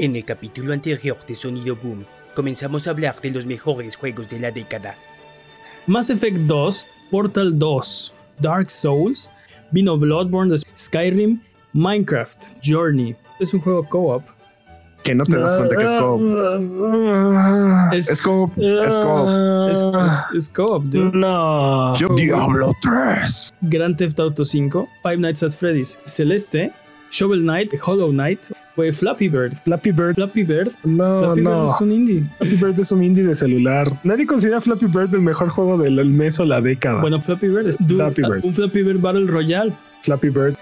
En el capítulo anterior de Sonido Boom, comenzamos a hablar de los mejores juegos de la década. Mass Effect 2, Portal 2, Dark Souls, vino Bloodborne, Skyrim, Minecraft, Journey. Es un juego co-op. Que no te das cuenta que es co-op. Es, Es co-op. Es co-op. es, es- es co-op, dude. No. Diablo 3. Grand Theft Auto 5, Five Nights at Freddy's, Celeste, Shovel Knight, Hollow Knight, fue Flappy Bird. Flappy Bird. Flappy Bird, No, Flappy no. Bird es un indie. Flappy Bird es un indie de celular. Nadie considera Flappy Bird el mejor juego del mes o la década. Bueno, Flappy Bird es dude, Flappy Bird. un Flappy Bird Battle Royale. Flappy Bird.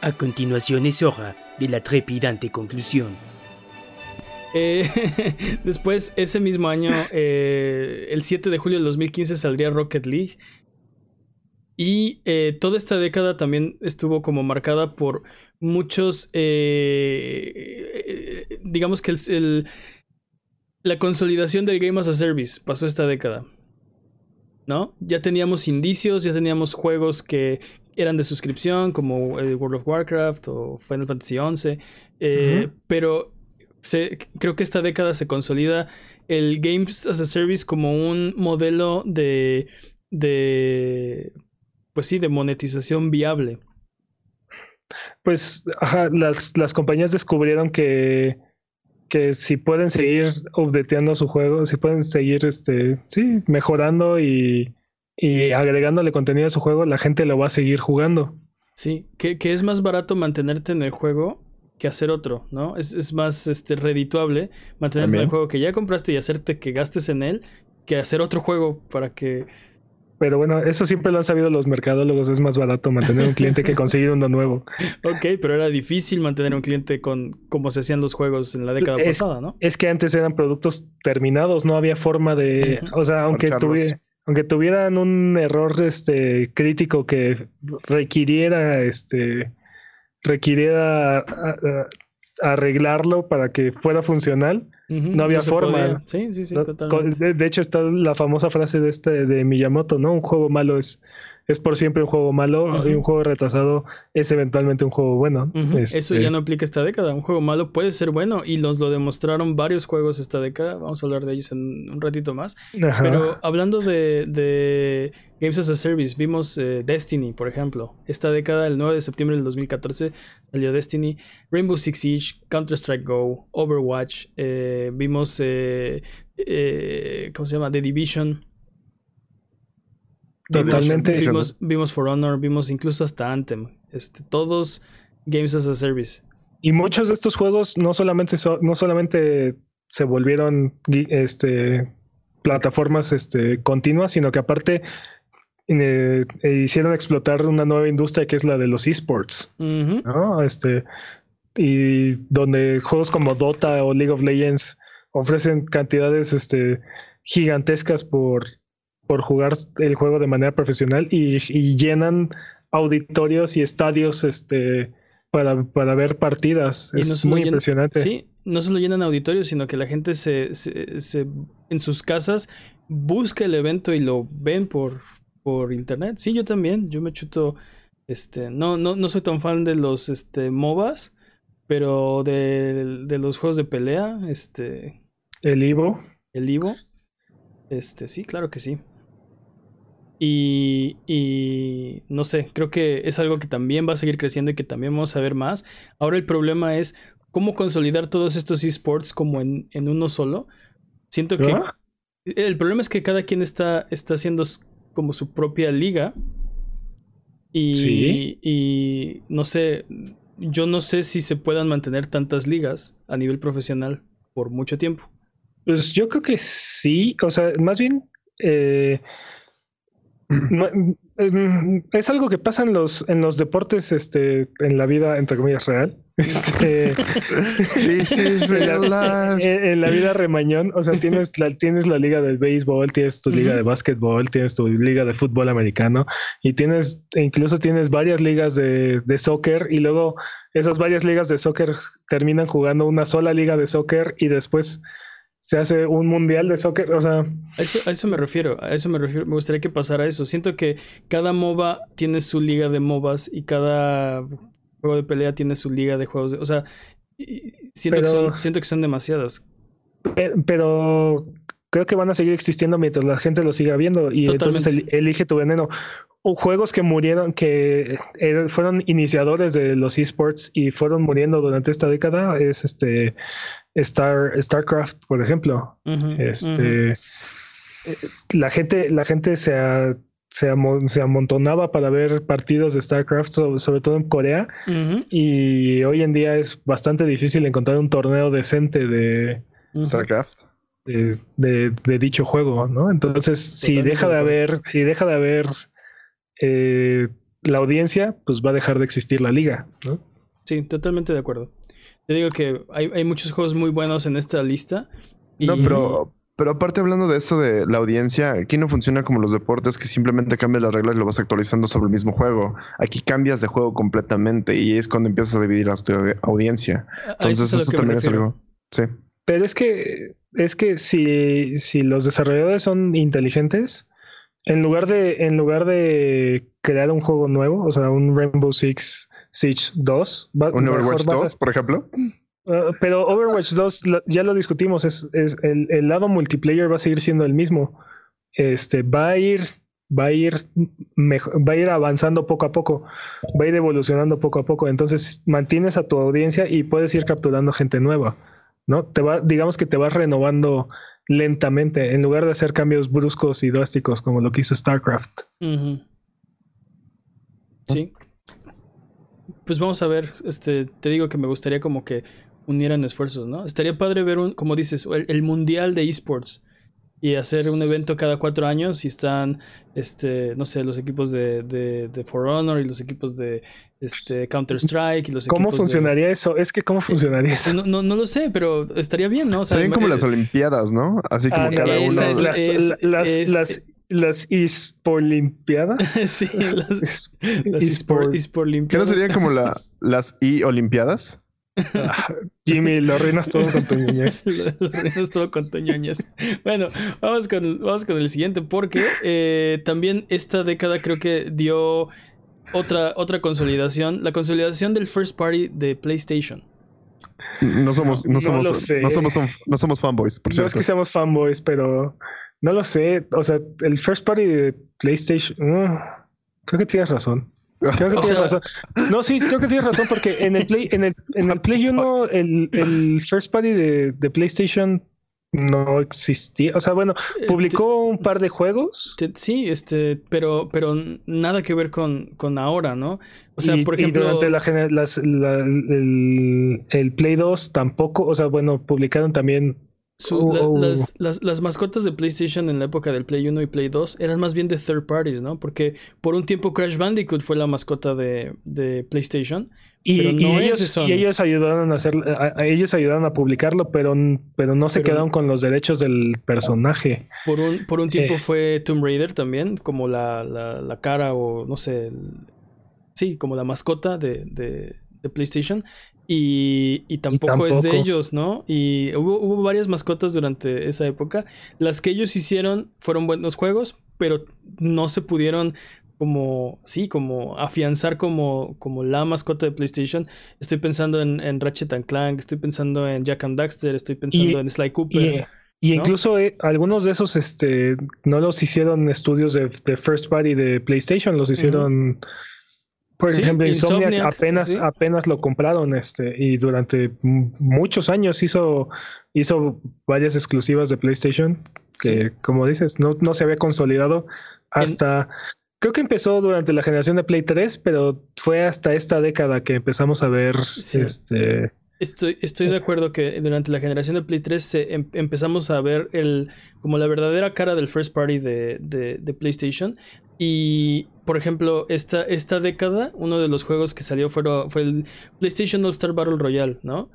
A continuación es hora de la trepidante conclusión. Eh, después, ese mismo año, eh, el 7 de julio del 2015 saldría Rocket League. Y eh, toda esta década también estuvo como marcada por muchos, eh, eh, digamos que el, el- la consolidación del Game as a Service pasó esta década. ¿No? Ya teníamos indicios, ya teníamos juegos que eran de suscripción, como eh, World of Warcraft o Final Fantasy XI. eh. Pero se- creo que esta década se consolida el Games as a Service como un modelo de, de pues sí, de monetización viable. Pues ajá, las, las compañías descubrieron que, que si pueden seguir updateando su juego, si pueden seguir este, sí, mejorando y, y agregándole contenido a su juego, la gente lo va a seguir jugando. Sí, que, que es más barato mantenerte en el juego que hacer otro, ¿no? Es, es más este, redituable mantenerte en el juego que ya compraste y hacerte que gastes en él que hacer otro juego para que... Pero bueno, eso siempre lo han sabido los mercadólogos, es más barato mantener un cliente que conseguir uno nuevo. Ok, pero era difícil mantener un cliente con como se hacían los juegos en la década Es- pasada, ¿no? Es que antes eran productos terminados, no había forma de, o sea, aunque, Parcharlos. tuvi- aunque tuvieran un error este crítico que requiriera este requiriera a- a- arreglarlo para que fuera funcional. No había forma. Sí, sí, sí, de hecho está la famosa frase de este de Miyamoto, ¿no? Un juego malo es es por siempre un juego malo y Ujú. un juego retrasado es eventualmente un juego bueno. Este, Eso ya no aplica esta década. Un juego malo puede ser bueno y nos lo demostraron varios juegos esta década. Vamos a hablar de ellos en un ratito más. ajá. Pero hablando de, de Games as a Service, vimos eh, Destiny, por ejemplo. Esta década, el 9 de septiembre del 2014, salió Destiny, Rainbow Six Siege, Counter-Strike Go, Overwatch. eh, vimos, eh, eh, ¿cómo se llama? The Division. Totalmente. Vimos, vimos For Honor, vimos incluso hasta Anthem. Este, todos Games as a Service. Y muchos de estos juegos no solamente so- no solamente se volvieron este plataformas este continuas, sino que aparte eh, eh, hicieron explotar una nueva industria que es la de los esports. Este y donde juegos como Dota o League of Legends ofrecen cantidades este gigantescas por por jugar el juego de manera profesional y, y llenan auditorios y estadios este para, para ver partidas. Y Es no muy llenan- impresionante. Sí, no solo llenan auditorios, sino que la gente se, se- se- en sus casas busca el evento y lo ven por, por internet. Sí, yo también. Yo me chuto. Este, no, no, no soy tan fan de los este, MOBAs, pero de, de los juegos de pelea, este, El Ivo. el Ivo. Este, sí, claro que sí. Y, y no sé, creo que es algo que también va a seguir creciendo y que también vamos a ver más. Ahora el problema es cómo consolidar todos estos esports como en, en uno solo. Siento que ¿Ah? el problema es que cada quien está, está haciendo como su propia liga. Y, Sí. y no sé, yo no sé si se puedan mantener tantas ligas a nivel profesional por mucho tiempo. Pues yo creo que sí. O sea, más bien eh, es algo que pasa en los, en los deportes, este, en la vida, entre comillas, real. Este, is en, la, en- vida remañón, o sea, tienes la, tienes la liga del béisbol, tienes tu liga de básquetbol, tienes tu liga de fútbol americano y tienes, e incluso tienes varias ligas de, de soccer y luego esas varias ligas de soccer terminan jugando una sola liga de soccer y después se hace un mundial de soccer, o sea, A eso, a eso me refiero, a eso me refiero, me gustaría que pasara eso. Siento que cada MOBA tiene su liga de MOBAs y cada juego de pelea tiene su liga de juegos de... O sea, siento, que son, siento que son demasiadas. Pe- Pero creo que van a seguir existiendo mientras la gente lo siga viendo y entonces Totalmente. elige tu veneno. O juegos que murieron, que eh, fueron iniciadores de los esports y fueron muriendo durante esta década es este Star, StarCraft, por ejemplo. Este, eh, la gente, la gente se, a- se, amo- se amontonaba para ver partidos de StarCraft, so- sobre todo en Corea, y hoy en día es bastante difícil encontrar un torneo decente de. StarCraft. De, de- de dicho juego, ¿no? Entonces, si deja de haber, si deja de haber eh, la audiencia, pues va a dejar de existir la liga, ¿no? Sí, totalmente de acuerdo. Te digo que hay, hay muchos juegos muy buenos en esta lista. y- No, pero, pero aparte hablando de eso de la audiencia, aquí no funciona como los deportes que simplemente cambias las reglas y lo vas actualizando sobre el mismo juego. Aquí cambias de juego completamente y es cuando empiezas a dividir a tu audiencia. a Entonces es eso me también es algo. Sí. Pero es que, es que si, si los desarrolladores son inteligentes, en lugar de, en lugar de crear un juego nuevo, o sea, un Rainbow Six Siege 2, va- Un mejor Overwatch vas a- 2, por ejemplo. Uh, pero Overwatch 2 lo- ya lo discutimos, es, es el, el lado multiplayer va a seguir siendo el mismo. Este va a ir, va a ir mejo- va a ir avanzando poco a poco, va a ir evolucionando poco a poco. Entonces mantienes a tu audiencia y puedes ir capturando gente nueva, ¿no? Te va, digamos que te vas renovando lentamente en lugar de hacer cambios bruscos y drásticos como lo que hizo StarCraft. Sí. Pues vamos a ver, este, te digo que me gustaría como que unieran esfuerzos, ¿no? Estaría padre ver un, como dices, el, el mundial de esports y hacer un evento cada cuatro años y están, este, no sé, los equipos de, de, de For Honor y los equipos de, este, Counter Strike y los ¿Cómo equipos de- funcionaría eso? Es que ¿cómo funcionaría eso? No, no, no lo sé, pero estaría bien, ¿no? O sea, Serían como eh, las Olimpiadas, ¿no? Así como Ah, cada uno. es la- las, es- las, es- las, las Ispolimpiadas. sí, las, las eSport, eSport. eSport ¿Qué no serían como la, las I-Olimpiadas? Ah, Jimmy, lo arruinas todo con tu niñez. Lo arruinas todo con toñoñas. Bueno, vamos con, vamos con el siguiente porque eh, también esta década creo que dio otra, otra consolidación, la consolidación del first party de PlayStation. No somos, no, No somos, lo sé. no somos, no somos fanboys, por No es cierto. que seamos fanboys, pero no lo sé. O sea, el first party de PlayStation. mm, creo que tienes razón. Creo que O tienes sea- razón. No, sí, creo que tienes razón porque en el Play, en el, en el Play 1, el, el first party de, de PlayStation no existía. O sea, bueno, Eh, publicó un par de juegos. sí, este, pero, pero nada que ver con, con ahora, ¿no? O sea, y, por y ejemplo, durante la, gener- las- la- el, el Play 2 tampoco, o sea, bueno, publicaron también. Su- la- Oh. las, las, las mascotas de PlayStation en la época del Play 1 y Play 2 eran más bien de third parties, ¿no? Porque por un tiempo Crash Bandicoot fue la mascota de, de PlayStation. Y, Pero y no es de ellos, Sony. y ellos ayudaron a hacer, a, a ellos ayudaron a publicarlo, pero, pero no se Pero- quedaron con los derechos del personaje. Por un, por un tiempo Eh. fue Tomb Raider también, como la, la, la cara o no sé, el- sí, como la mascota de, de, de PlayStation. Y, y tampoco, es de ellos, ¿no? Y hubo, hubo varias mascotas durante esa época. Las que ellos hicieron fueron buenos juegos, pero no se pudieron como, sí, como afianzar como, como la mascota de PlayStation. Estoy pensando en, en Ratchet and Clank, estoy pensando en Jack and Daxter, estoy pensando Y- en Sly Cooper. Y, incluso eh, algunos de esos este, no los hicieron estudios de, de first party de PlayStation, los hicieron. Por Sí, ejemplo, Insomniac, Insomniac, apenas, sí. apenas lo compraron, este, y durante muchos años hizo, hizo varias exclusivas de PlayStation, que como dices, no, no se había consolidado hasta. Creo que empezó durante la generación de Play 3, pero fue hasta esta década que empezamos a ver Sí. este. Estoy, estoy de acuerdo que durante la generación de Play 3 se em- empezamos a ver el, como la verdadera cara del first party de, de- de PlayStation. Y, por ejemplo, esta, esta década, uno de los juegos que salió fue, fue el PlayStation All Star Battle Royale, ¿no?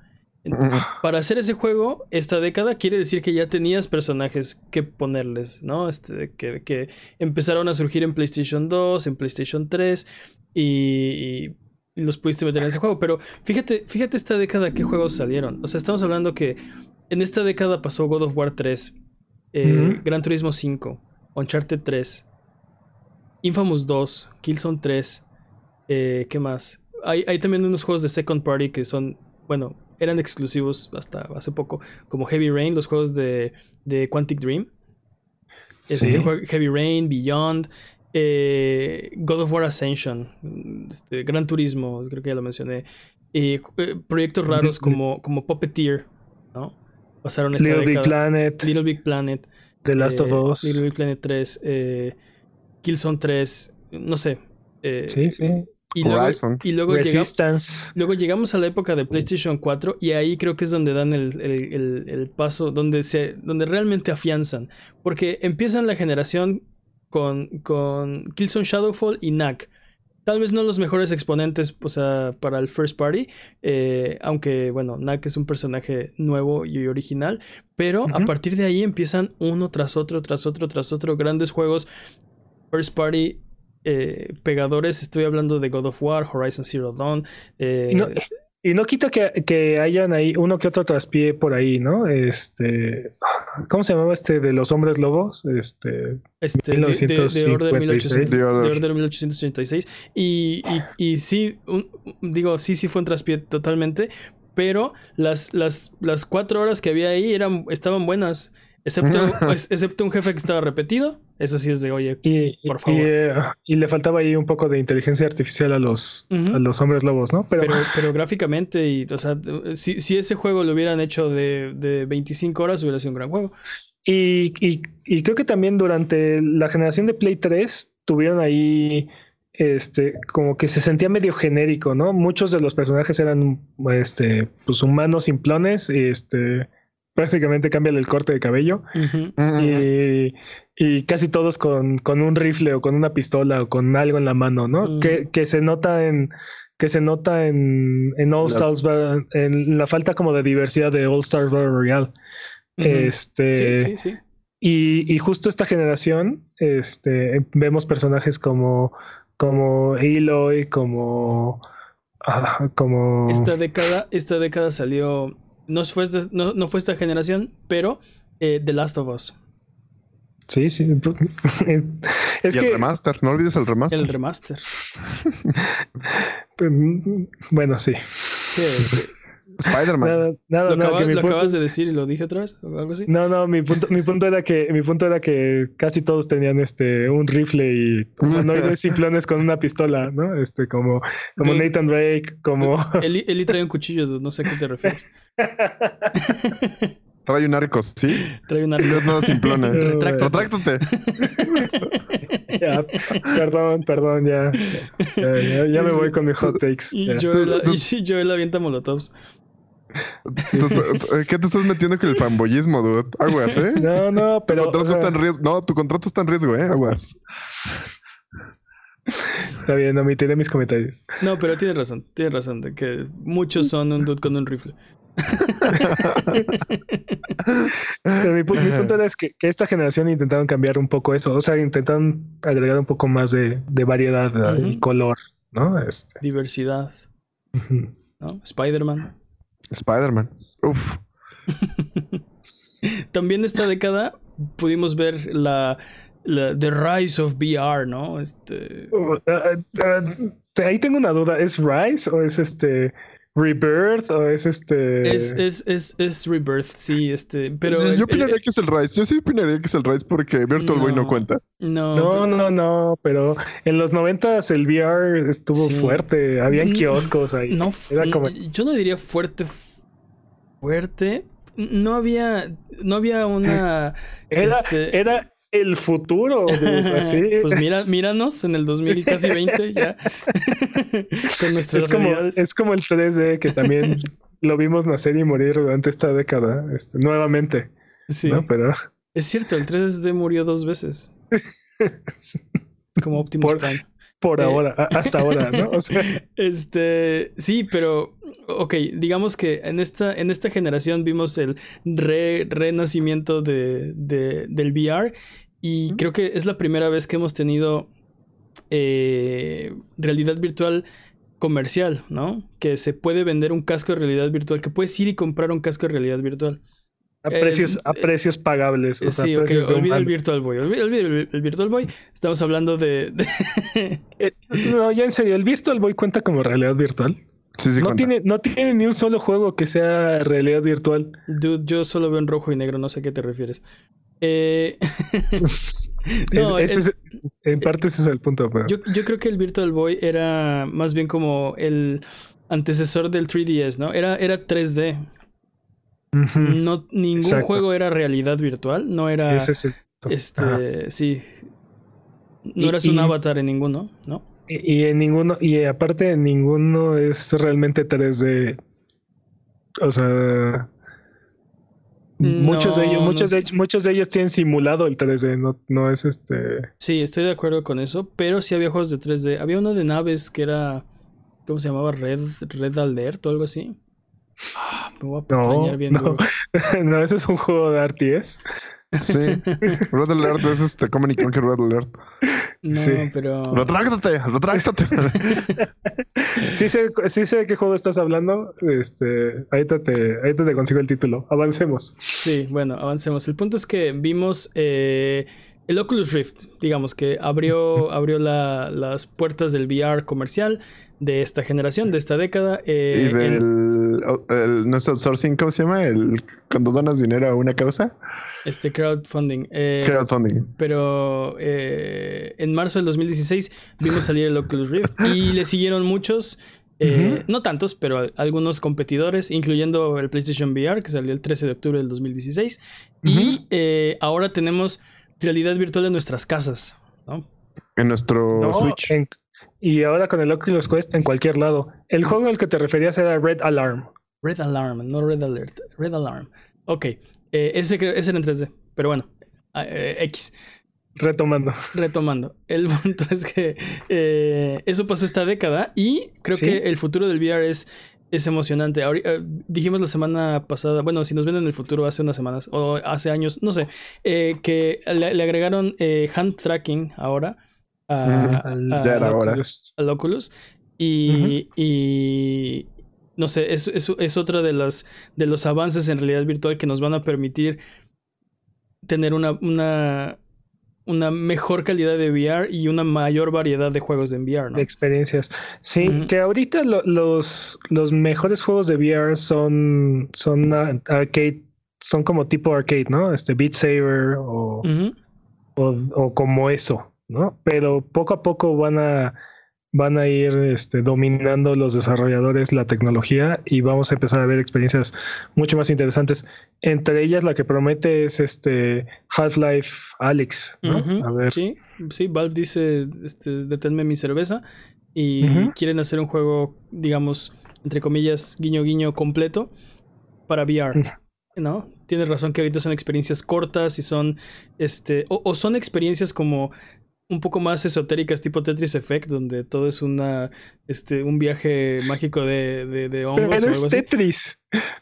Para hacer ese juego, esta década quiere decir que ya tenías personajes que ponerles, ¿no? Este, que, que empezaron a surgir en PlayStation 2, en PlayStation 3 y, y los pudiste meter en ese juego. Pero fíjate, fíjate esta década qué juegos salieron. O sea, estamos hablando que en esta década pasó God of War 3, eh. Gran Turismo 5, Uncharted 3, Infamous 2, Killzone 3, eh, ¿qué más? Hay, hay también unos juegos de Second Party que son, bueno, eran exclusivos hasta hace poco, como Heavy Rain, los juegos de, de Quantic Dream. Este, Sí. Heavy Rain, Beyond, eh, God of War Ascension, este, Gran Turismo, creo que ya lo mencioné. y, eh, proyectos raros como, como Puppeteer, ¿no? Pasaron esta Little Big. Planet, Little Big Planet. The Last eh, of Us. Little Big Planet 3, eh, Killzone 3, no sé. eh, Sí, sí. y luego, Horizon. y luego Resistance. Luego llegamos a la época de PlayStation 4 y ahí creo que es donde dan el, el- el- el paso, donde, se, donde realmente afianzan. Porque empiezan la generación con, con Killzone Shadowfall y Knack. Tal vez no los mejores exponentes o sea, para el first party, eh, aunque bueno, Knack es un personaje nuevo y original, pero a partir de ahí empiezan uno tras otro, tras otro, tras otro, grandes juegos first party eh, pegadores. Estoy hablando de God of War, Horizon Zero Dawn. eh, Y no, y no quito que, que hayan ahí uno que otro traspié por ahí, ¿no? Este. ¿Cómo se llamaba este de los hombres lobos? Este. este, de- de, de Order 1800 The de Order. Order 1886. Y, y, y sí, un- digo, sí, sí fue un traspié totalmente. Pero las, las, las cuatro horas que había ahí eran, estaban buenas. Excepto, pues, excepto un jefe que estaba repetido. Eso sí es de, oye, Y, Por favor. y, eh, y le faltaba ahí un poco de inteligencia artificial a los, a los hombres lobos, ¿no? Pero, Pero, pero gráficamente, y, o sea, si, si ese juego lo hubieran hecho de, de 25 horas, hubiera sido un gran juego. y, y- y creo que también durante la generación de Play 3 tuvieron ahí. Este, como que se sentía medio genérico, ¿no? Muchos de los personajes eran este, pues humanos simplones, este, prácticamente cambian el corte de cabello. Y, y casi todos con, con un rifle o con una pistola o con algo en la mano, ¿no? Mm. Que, que se nota en que se nota en, en All Stars en la falta como de diversidad de All Stars Battle Royale. Este Sí, sí, sí. y, y justo esta generación, este, vemos personajes como, como Aloy, como, ah, como Esta década, esta década salió. No fue, esta- no, no fue esta generación, pero eh, The Last of Us. sí, sí. Es y que el remaster, no olvides el remaster. El remaster. mm, bueno, sí. ¿Qué? Spider-Man. Nada, nada, ¿Lo, nada, acabas, que mi lo punto- acabas de decir y lo dije otra vez? ¿O algo así? No, no, mi punto, mi punto era que, mi punto era que casi todos tenían este un rifle y humanoides simplones con una pistola, ¿no? Este, como, como Dude. Nathan Drake, como Eli, Eli trae un cuchillo, dude, no sé a qué te refieres. Trae un arco, ¿sí? Trae un Y no es arco. nada simplona. Retráctate. Retráctate. ya, perdón, perdón, ya. Ya, ya- ya me voy con mis hot takes. Y. Joel, y Joel avienta molotovs. Tú- tú- ¿Qué te estás metiendo con el fanboyismo, dude? Aguas, ¿eh? No, no, Tu pero contrato o sea, está en riesgo. No, tu contrato está en riesgo, ¿eh? Aguas. está bien, omitiré mis comentarios. No, pero tienes razón, tienes razón, de que muchos son un dude con un rifle. Pero mi, pu- mi punto era es que, que esta generación intentaron cambiar un poco eso, o sea, intentaron agregar un poco más de, de variedad y color, ¿no? Este, Diversidad. ¿no? Spider-Man. Spider-Man. Uf. También esta década pudimos ver la, la The Rise of VR, ¿no? Este, Uh, ah, ah, ahí tengo una duda, ¿es Rise o es este Rebirth o es este... es, es, es, es Rebirth, sí, este, pero yo el- el- opinaría que es el Rise. Yo sí opinaría que es el Rise porque Virtual Boy no No. cuenta. no, No, no, no, pero en los noventas el VR estuvo Sí. fuerte, habían kioscos ahí. no, Era como- yo no diría fuerte, fuerte. No había, no había una, Era, este- era el futuro, dude, así. pues mira, míranos en el 2000 y casi 20 ya, con nuestras es como, realidades. es como el 3D que también lo vimos nacer y morir durante esta década, este, nuevamente. Sí, ¿no? Pero es cierto, el 3D murió dos veces, como Optimus Por- Prime. por Eh. ahora, hasta ahora, ¿no? O sea, Este, sí, pero, ok, digamos que en esta, en esta generación vimos el re- renacimiento de, de- del VR y creo que es la primera vez que hemos tenido eh, realidad virtual comercial, ¿no? Que se puede vender un casco de realidad virtual, que puedes ir y comprar un casco de realidad virtual. a Eh, precios, a eh, precios pagables. O sea, sí, ok, precios de olvida el. Virtual Boy, olvida, olvida el, el Virtual Boy, estamos hablando de... de- Eh, no, ya en serio, ¿el Virtual Boy cuenta como realidad virtual? Sí, sí, no, cuenta. tiene, no tiene ni un solo juego que sea realidad virtual. Dude, yo solo veo en rojo y negro, no sé a qué te refieres. Eh, no, Es- ese el- es- en parte ese es el punto. Pero... yo, yo creo que el Virtual Boy era más bien como el antecesor del 3DS, ¿no? Era, era 3D. Ujú, No, ningún Exacto. juego era realidad virtual, no era ese es el este, Ajá. sí. No Y- eras un y- avatar en ninguno, ¿no? Y, y en ninguno, y aparte en ninguno es realmente 3D. O sea. Muchos de ellos, muchos no. de ellos, muchos de ellos tienen simulado el 3D, no, no es este. Sí, estoy de acuerdo con eso, pero sí había juegos de 3D. Había uno de naves que era, ¿cómo se llamaba? Red, Red Alert o algo así. Ah, me voy a No, bien no. no, ese es un juego de RTS. Sí. Red Alert es este Common Conquer Red Alert. No, Sí. pero... Retráctate, retráctate. Sí sé, sí sé de qué juego estás hablando. Este, ahorita te, ahorita te consigo el título. Avancemos. Sí, bueno, avancemos. El punto es que vimos eh, el Oculus Rift, digamos que abrió, abrió la- las puertas del VR comercial de esta generación, de esta década. eh, y del o- el, no es outsourcing, ¿cómo se llama? El cuando donas dinero a una causa. este crowdfunding. eh, Crowdfunding. pero eh, en marzo del 2016 vimos salir el Oculus Rift y le siguieron muchos, eh, no tantos, pero al- algunos competidores, incluyendo el PlayStation VR, que salió el 13 de octubre del 2016. Y eh, ahora tenemos realidad virtual en nuestras casas, ¿no? En nuestro No, Switch. en- y ahora con el Oculus Quest en cualquier lado. El juego al que te referías era Red Alarm. Red Alarm, no Red Alert, Red Alarm. Ok, eh, ese, ese era en 3D, pero bueno, ah, eh, X. Retomando. Retomando, el punto es que eh, eso pasó esta década y creo Sí. que el futuro del VR es, es emocionante. Ahori- eh, dijimos la semana pasada, bueno, si nos ven en el futuro hace unas semanas o hace años, no sé, eh, que le, le agregaron hand tracking ahora a- Al- a-. Oculus. al Oculus y, y no sé, es, es, es otra de las de los avances en realidad virtual que nos van a permitir tener una, una, una mejor calidad de VR y una mayor variedad de juegos en VR, ¿no? de experiencias. Sí, que ahorita lo- los, los mejores juegos de VR son, son arcade, son como tipo arcade, ¿no? Este Beat Saber o, o como eso, ¿no? Pero poco a poco van a van a ir este, dominando los desarrolladores la tecnología y vamos a empezar a ver experiencias mucho más interesantes. Entre ellas la que promete es este Half-Life Alyx, ¿no? Ujú. A ver. Sí, sí, Valve dice, este, deténme mi cerveza y quieren hacer un juego, digamos, entre comillas, guiño guiño completo para VR. ¿No? Tienes razón que ahorita son experiencias cortas y son, este, o, o son experiencias como un poco más esotéricas tipo Tetris Effect, donde todo es una, este, un viaje mágico de, de, de hongos Pero o es. Tetris.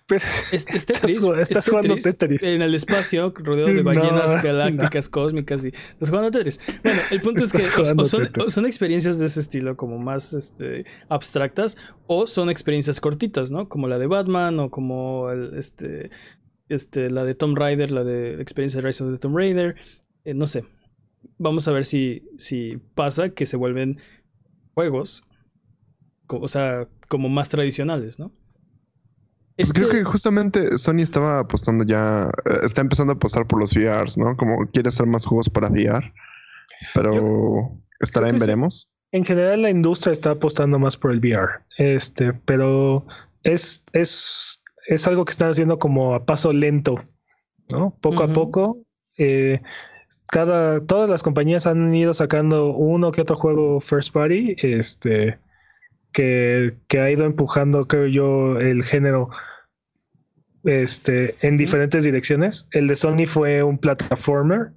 Pero- Es, es Estás jugando- es estás jugando Tetris en el espacio, rodeado de ballenas no. galácticas cósmicas y estás jugando a Tetris. Bueno, el punto es que o- son, o son experiencias de ese estilo como más este, abstractas o son experiencias cortitas, ¿no? Como la de Batman o como el, este, este, la de Tomb Raider, la de experiencia de Rise of the Tomb Raider, eh, no sé. Vamos a ver si, si pasa que se vuelven juegos, o sea, como más tradicionales, ¿no? Pues Es creo que justamente Sony estaba apostando ya, eh, está empezando a apostar por los VRs, ¿no? Como quiere hacer más juegos para VR, pero estará en veremos. En general la industria está apostando más por el VR, este, pero es, es, es algo que están haciendo como a paso lento, ¿no? Poco a poco. eh, cada, todas las compañías han ido sacando uno que otro juego first party, este, que, que ha ido empujando, creo yo, el género este, en diferentes direcciones. El de Sony fue un plataformer.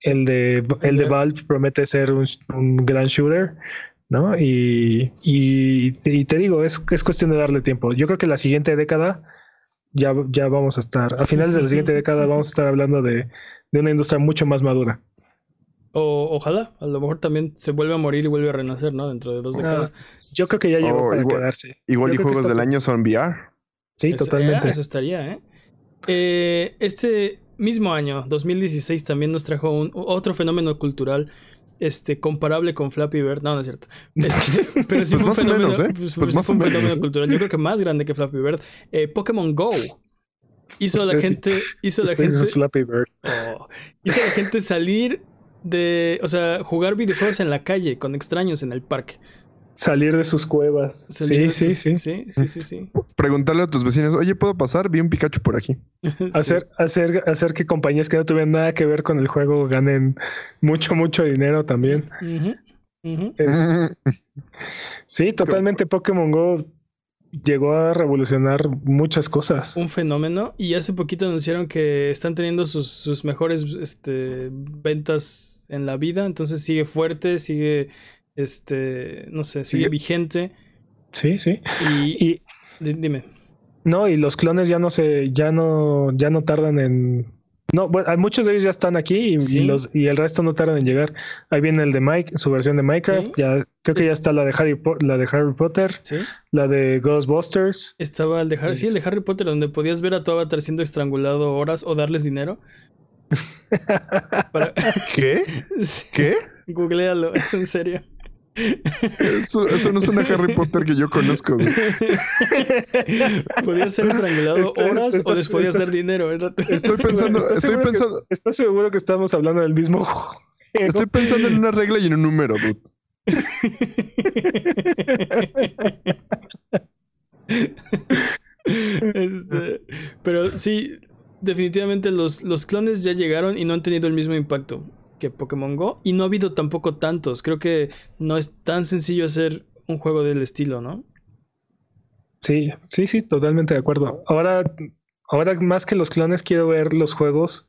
El de, el de. Valve promete ser un, un gran shooter, ¿no? Y, y, y te digo, es, es cuestión de darle tiempo. Yo creo que la siguiente década ya, ya vamos a estar, a finales de la siguiente década vamos a estar hablando de, de una industria mucho más madura. O, ojalá, a lo mejor también se vuelve a morir y vuelve a renacer, ¿no? Dentro de dos Ah, décadas. Yo creo que ya llegó Oh, para igual- quedarse. Igual Yo y juegos del año son VR. Sí, Eso- totalmente. eh, eso estaría, ¿eh? Eh, Este mismo año, 2016, también nos trajo un, otro fenómeno cultural este, comparable con Flappy Bird. No, no es cierto. Este, pero sí Pues fue un más o fenómeno, menos, ¿eh? pues, Pues sí más fue o un menos. fenómeno cultural. Yo creo que más grande que Flappy Bird. Eh, Pokémon Go hizo a la gente, hizo a la gente, oh, hizo a la gente salir de, o sea, jugar videojuegos en la calle con extraños en el parque. Salir de sus cuevas. Salir Sí, de sí, sus- sí. sí, sí, sí, sí. Preguntarle a tus vecinos, oye, ¿puedo pasar? Vi un Pikachu por aquí. Sí. Hacer, hacer, hacer que compañías que no tuvieran nada que ver con el juego ganen mucho, mucho dinero también. Es- sí, totalmente Pokémon Go llegó a revolucionar muchas cosas. un fenómeno y hace poquito anunciaron que están teniendo sus, sus mejores este, ventas en la vida, entonces sigue fuerte, sigue, este, no sé, sigue vigente Sí, sí. y, Y di- dime, no, y los clones ya no se, ya no, ya no tardan en. No, bueno, hay muchos de ellos ya están aquí y, los, y el resto no tardan en llegar. Ahí viene el de Mike, su versión de Minecraft. Sí. Ya, creo que ya está la de Harry Po- la de Harry Potter, ¿sí? la de Ghostbusters. Estaba el de Harry, sí, el de Harry Potter donde podías ver a tu avatar siendo estrangulado horas o darles dinero. Para... ¿Qué? ¿Qué? Googlealo, es en serio. Eso, eso no es una Harry Potter que yo conozco. güey. Podías ser estrangulado horas o les podías dar dinero. era- Estoy pensando, ¿Estás estoy seguro que- pensando, ¿Estás seguro que estamos hablando del mismo juego? estoy pensando en una regla y en un número, dude. Este, pero sí, definitivamente los, los clones ya llegaron y no han tenido el mismo impacto que Pokémon Go. Y no ha habido tampoco tantos. Creo que no es tan sencillo hacer un juego del estilo, ¿no? Sí, sí, sí, totalmente de acuerdo. Ahora, ahora más que los clones, quiero ver los juegos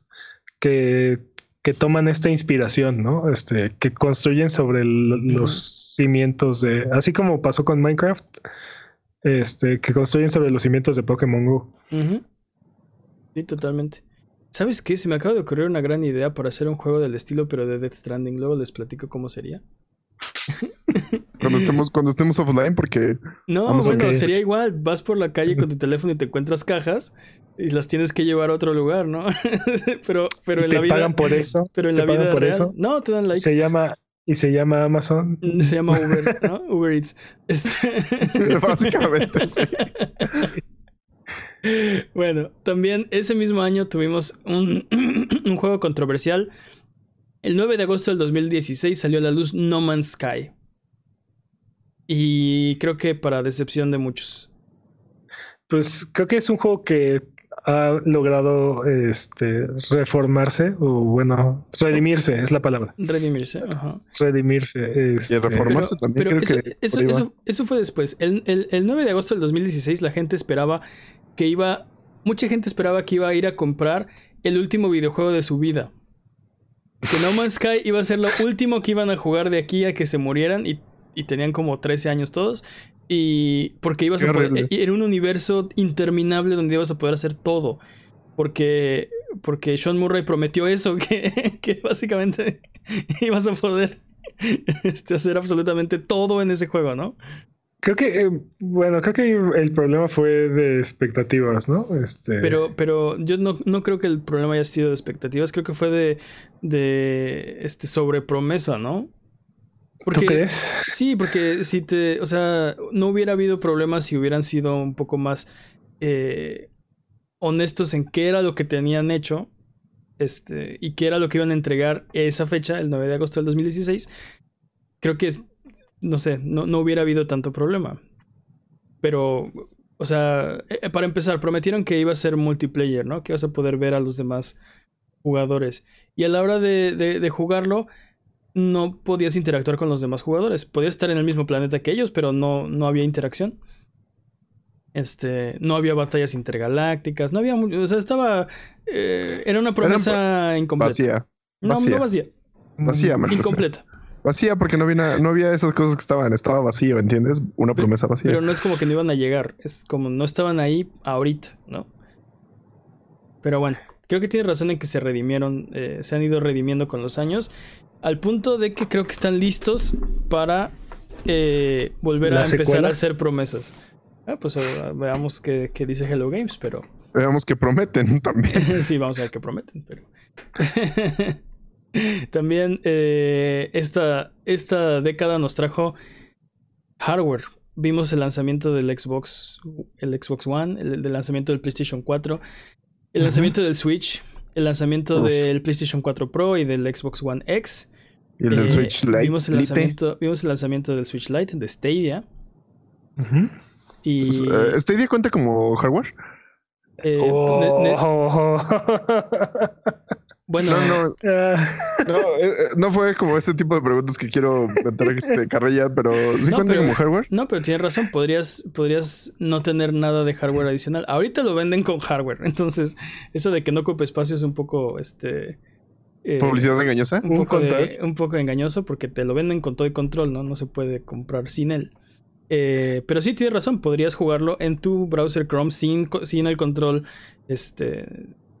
que, que toman esta inspiración, ¿no? Este, que construyen sobre el- los cimientos de, así como pasó con Minecraft, este, que construyen sobre los cimientos de Pokémon Go. Sí, totalmente. ¿Sabes qué? Se me acaba de ocurrir una gran idea para hacer un juego del estilo, pero de Death Stranding. Luego les platico cómo sería. Cuando estemos, cuando estemos offline, porque No, bueno, sería igual. Vas por la calle con tu teléfono y te encuentras cajas y las tienes que llevar a otro lugar, ¿no? pero, en te la vida. pagan por eso. pero en te la pagan vida por real. eso. No, te dan likes. Se llama, y se llama Amazon. Se llama Uber, ¿no? Uber Eats. Este... básicamente sí. Bueno, también ese mismo año tuvimos un, juego controversial. El 9 de agosto del 2016 salió a la luz No Man's Sky. Y creo que para decepción de muchos. Pues creo que es un juego que ha logrado este reformarse, o bueno, redimirse, es la palabra. Redimirse. Ajá. Redimirse. Y este, reformarse también creo eso, que eso- eso fue después. El, el- el 9 de agosto del 2016 la gente esperaba que iba... Mucha gente esperaba que iba a ir a comprar el último videojuego de su vida. Que No Man's Sky iba a ser lo último que iban a jugar de aquí a que se murieran y, y tenían como 13 años todos. Y porque ibas Qué a poder... y Era un universo interminable donde ibas a poder hacer todo. Porque, porque Sean Murray prometió eso, que, que básicamente ibas a poder este, hacer absolutamente todo en ese juego, ¿no? creo que, eh, bueno, creo que el problema fue de expectativas, ¿no? Este, Pero, pero yo no, no creo que el problema haya sido de expectativas, creo que fue de, de este, sobrepromesa, ¿no? ¿Tú crees? Sí, porque si te, o sea, no hubiera habido problemas si hubieran sido un poco más eh, honestos en qué era lo que tenían hecho, este, y qué era lo que iban a entregar esa fecha, el 9 de agosto del 2016. Creo que, es- no sé, no, no hubiera habido tanto problema. Pero, o sea, eh, para empezar, prometieron que iba a ser multiplayer, ¿no? Que ibas a poder ver a los demás jugadores. Y a la hora de, de- de jugarlo, no podías interactuar con los demás jugadores. Podías estar en el mismo planeta que ellos, pero no, no había interacción. Este, no había batallas intergalácticas, no había, o sea, estaba, eh, era una promesa incompleta. Vacía. No, vacía. no vacía, Vacía, sea. incompleta. Vacía porque no había, no había esas cosas que estaban. Estaba vacío, ¿entiendes? Una Pero- promesa vacía. Pero no es como que no iban a llegar, es como no estaban ahí ahorita, ¿no? Pero bueno, creo que tienes razón en que se redimieron, eh, se han ido redimiendo con los años, al punto de que creo que están listos para eh, volver ¿La a empezar secuela? a hacer promesas. Ah, pues eh, veamos qué, qué dice Hello Games, pero Veamos que prometen también. sí, vamos a ver qué prometen, pero... También eh, esta, esta década nos trajo hardware. Vimos el lanzamiento del Xbox, el Xbox One, el, el lanzamiento del PlayStation 4, el lanzamiento del Switch, el lanzamiento Uf. del PlayStation 4 Pro y del Xbox One X. Y el del Eh, Switch Lite. Vimos el, lanzamiento, vimos el lanzamiento del Switch Lite, de Stadia. Ujú. Y Pues, eh, ¿Este día cuenta como hardware? eh, ne- ne- Oh. bueno, No, no, Ah, no, eh, eh, no fue como este tipo de preguntas que quiero meter este carrilla, pero sí No, cuenta pero- como hardware. No, pero tienes razón, podrías, podrías no tener nada de hardware adicional. Ahorita lo venden con hardware, entonces eso de que no ocupe espacio es un poco, este... eh, Publicidad engañosa. un poco, de- un poco engañoso porque te lo venden con todo el control, ¿no? No se puede comprar sin él. Eh, pero sí tienes razón, podrías jugarlo en tu browser Chrome sin, sin el control, este,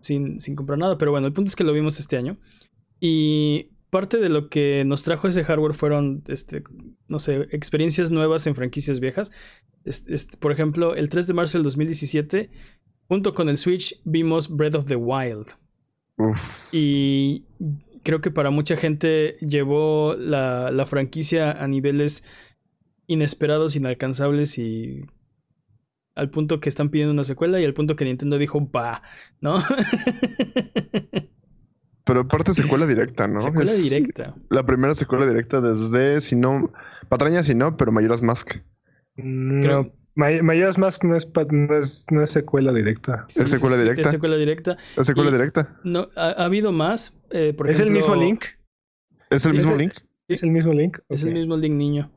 sin, sin comprar nada. Pero bueno, el punto es que lo vimos este año. Y parte de lo que nos trajo ese hardware fueron, este, no sé, experiencias nuevas en franquicias viejas. Este, este, por ejemplo, el 3 de marzo del 2017, junto con el Switch, vimos Breath of the Wild. Uf. Y creo que para mucha gente llevó la, la franquicia a niveles inesperados, inalcanzables y al punto que están pidiendo una secuela y al punto que Nintendo dijo, va, ¿no? Pero aparte secuela directa, ¿no? secuela Es directa. La primera secuela directa desde, si no, Patraña si no, pero Mayoras Mask. no. Creo- May- Mayoras Mask no es, pa- no es, no es secuela directa. ¿Es secuela directa? Es secuela directa. ¿Es secuela Y- directa? No, ha, ha habido más. eh, por ¿Es el mismo link? ¿Es el Sí, mismo es el- link? ¿Es el mismo link? Es el mismo Link niño.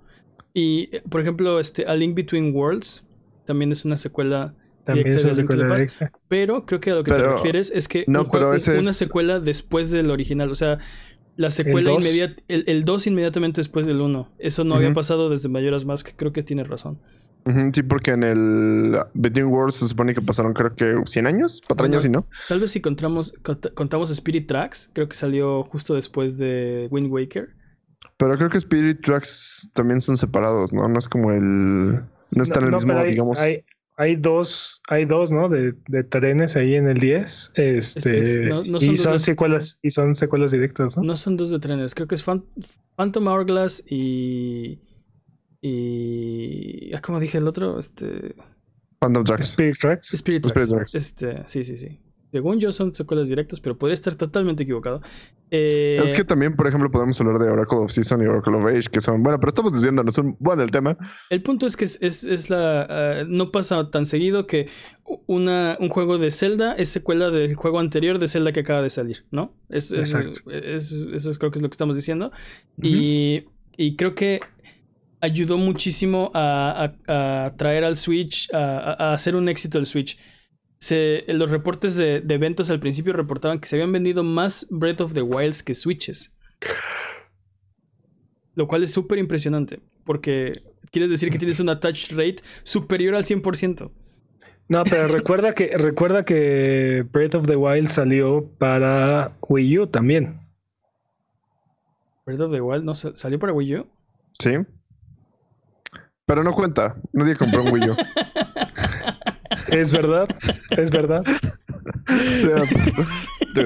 Y, eh, por ejemplo, este, A Link Between Worlds también es una secuela También directa es una de Link to the secuela Past. directa. Pero creo que a lo que te Pero- refieres es que no, un juego- pero ese una es- secuela después del original. O sea, la secuela inmediata. El, el 2 inmediatamente después del 1. Eso no había pasado desde Mayoras Mask. Creo que tienes razón. Sí, porque en el Between Worlds se supone que pasaron creo que 100 años. Patraña Bueno. si no. Tal vez si contamos, cont- contamos Spirit Tracks, creo que salió justo después de Wind Waker. Pero creo que Spirit Tracks también son separados, ¿no? No es como el... No está en el No, mismo, hay, digamos... Hay, hay dos, hay dos, ¿no? De, de trenes ahí en el 10. Este, Este, no- no son y son de- secuelas, y son secuelas directas, ¿no? No son dos de trenes, creo que es Phan- Phantom Hourglass y. Y. ah, ¿Cómo dije el otro? Este. Phantom Tracks. Spirit Tracks. Spirit Spirit Tracks. Tracks. Este, sí, sí, sí. Según yo son secuelas directas, pero podría estar totalmente equivocado. Eh, Es que también, por ejemplo, podemos hablar de Oracle of Season y Oracle of Age, que son... Bueno, pero estamos desviándonos un buen del tema. El punto es que es, es- es la. ah, no pasa tan seguido que una, un juego de Zelda es secuela del juego anterior de Zelda que acaba de salir, ¿no? Es, Exacto. es- eso es- creo que es lo que estamos diciendo. y, y creo que ayudó muchísimo a, a- a traer al Switch, a, a- a hacer un éxito el Switch. Se, los reportes de, de ventas al principio reportaban que se habían vendido más Breath of the Wilds que Switches. Lo cual es súper impresionante, porque quiere decir que tienes una touch rate superior al 100%. No, pero recuerda que, recuerda que Breath of the Wild salió para Wii U también. Breath of the Wild no sa- salió para Wii U. Sí. Pero no cuenta. Nadie compró un Wii U. Es verdad, es verdad, O sea,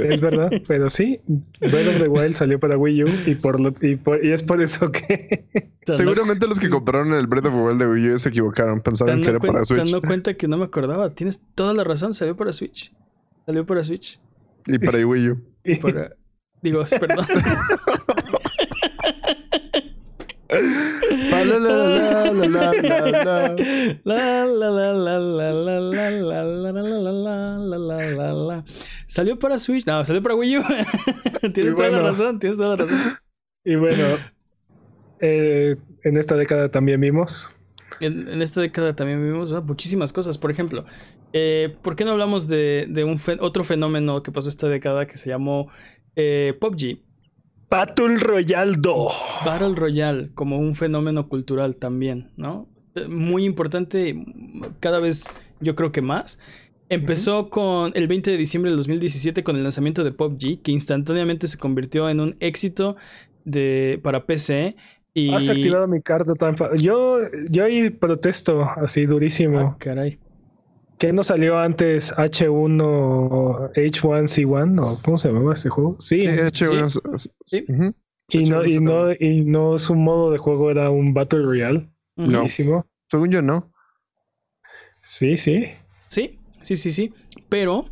es verdad. Pero sí, Breath of the Wild salió para Wii U y, por lo, y, por- y es por eso que. seguramente los que compraron el Breath of the Wild de Wii U se equivocaron. Pensaron que era para Switch. dando cuenta que no me acordaba. Tienes toda la razón, salió para Switch. Salió para Switch. Y para Wii U. Y para- Digo, perdón. La, la, la, la, la, la, la. La, la, la, la, la, la, la, la, la, la, la, la, la, la, la, la. Salió para Switch. No, salió para Wii U. tienes toda la razón, tienes toda la razón. Y bueno, eh, en esta década también vimos. En, esta década también vimos ah, muchísimas cosas. Por ejemplo, eh, ¿por qué no hablamos de, un otro fenómeno que pasó esta década que se llamó eh, PUBG? Battle Royale 2. Battle Royale como un fenómeno cultural también, ¿no? Eh, Muy importante, cada vez yo creo que más. Empezó con el 20 de diciembre del 2017 con el lanzamiento de PUBG, que instantáneamente se convirtió en un éxito de, para PC. Y... Has activado mi carta tan Yo, yo ahí protesto así durísimo. Ah, caray. ¿Qué no salió antes? H1, H1C1, ¿o cómo se llamaba ese juego? Sí. Sí, H1. Sí. Ujú. y, no, y, H1Z1. no, y no su modo de juego era un Battle Royale. No. Buenísimo. Según yo, no. Sí, sí. Sí, sí, sí, sí. Pero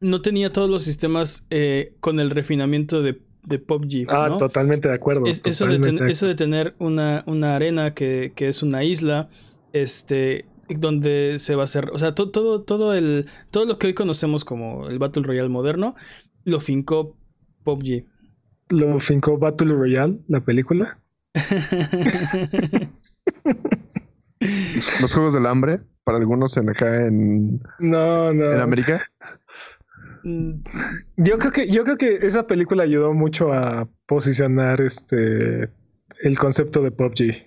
no tenía todos los sistemas eh, con el refinamiento de, de PUBG. Ah, totalmente de acuerdo. Es- eso, de totalmente ten- de eso de tener una, una arena que, que es una isla, este, donde se va a hacer, o sea, to- todo, todo, el, todo lo que hoy conocemos como el Battle Royale moderno, lo fincó PUBG. Lo fincó Battle Royale, la película. Los juegos del hambre, para algunos en acá en, No, no. en América. Mm, Yo creo que, yo creo que esa película ayudó mucho a posicionar este el concepto de PUBG.